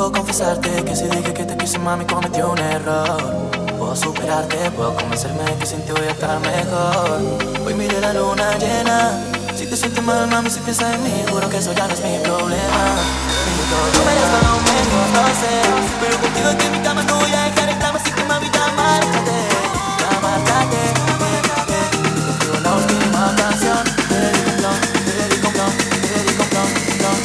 Debo confesarte que si dije que te quise, mami, cometí un error. Puedo superarte, puedo convencerme que sin ti voy a estar mejor. Hoy miré la luna llena. Si te sientes mal, mami, si piensas en mí, juro que eso ya no es mi problema. Mi problema. Tú merezco lo menos, no. Pero contigo aquí en mi cama no voy a dejar el drama, así que mami, ya márchate. Ya márchate. Una última canción, te dedico un blon, te dedico un blon, blon.